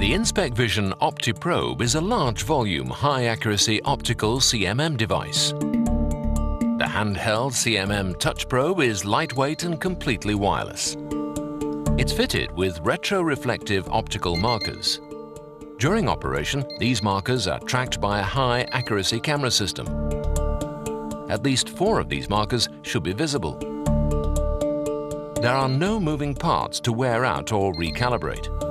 The InspecVision OptiProbe is a large volume, high accuracy optical CMM device. The handheld CMM touch probe is lightweight and completely wireless. It's fitted with retro-reflective optical markers. During operation, these markers are tracked by a high accuracy camera system. At least four of these markers should be visible. There are no moving parts to wear out or recalibrate.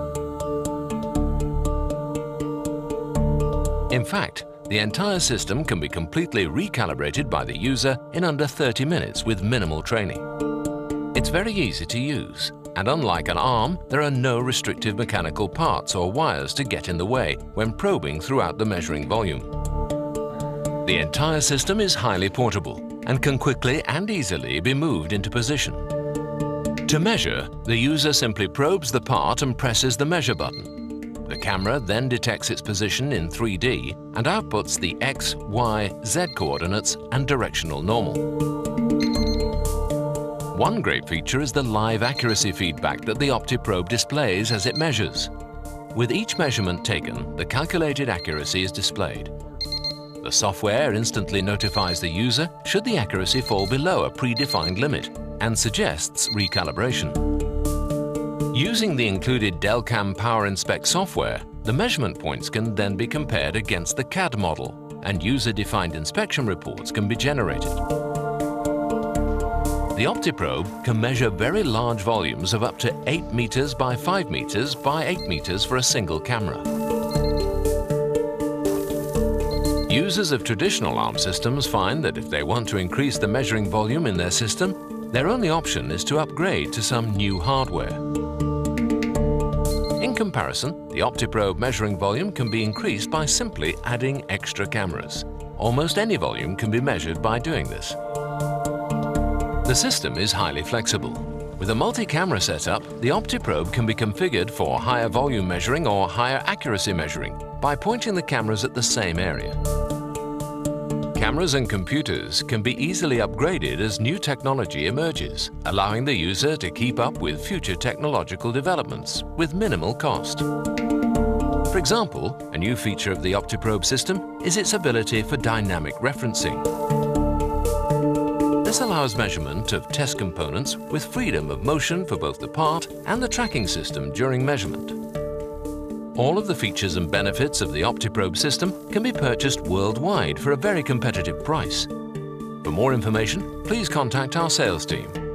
In fact, the entire system can be completely recalibrated by the user in under 30 minutes with minimal training. It's very easy to use, and unlike an arm, there are no restrictive mechanical parts or wires to get in the way when probing throughout the measuring volume. The entire system is highly portable and can quickly and easily be moved into position. To measure, the user simply probes the part and presses the measure button. The camera then detects its position in 3D and outputs the X, Y, Z coordinates and directional normal. One great feature is the live accuracy feedback that the OptiProbe displays as it measures. With each measurement taken, the calculated accuracy is displayed. The software instantly notifies the user should the accuracy fall below a predefined limit and suggests recalibration. Using the included Delcam Power Inspect software, the measurement points can then be compared against the CAD model and user-defined inspection reports can be generated. The OptiProbe can measure very large volumes of up to 8 meters by 5 meters by 8 meters for a single camera. Users of traditional ARM systems find that if they want to increase the measuring volume in their system, their only option is to upgrade to some new hardware comparison, the OptiProbe measuring volume can be increased by simply adding extra cameras. Almost any volume can be measured by doing this. The system is highly flexible. With a multi-camera setup, the OptiProbe can be configured for higher volume measuring or higher accuracy measuring by pointing the cameras at the same area. Cameras and computers can be easily upgraded as new technology emerges, allowing the user to keep up with future technological developments with minimal cost. For example, a new feature of the OptiProbe system is its ability for dynamic referencing. This allows measurement of test components with freedom of motion for both the part and the tracking system during measurement. All of the features and benefits of the OptiProbe system can be purchased worldwide for a very competitive price. For more information, please contact our sales team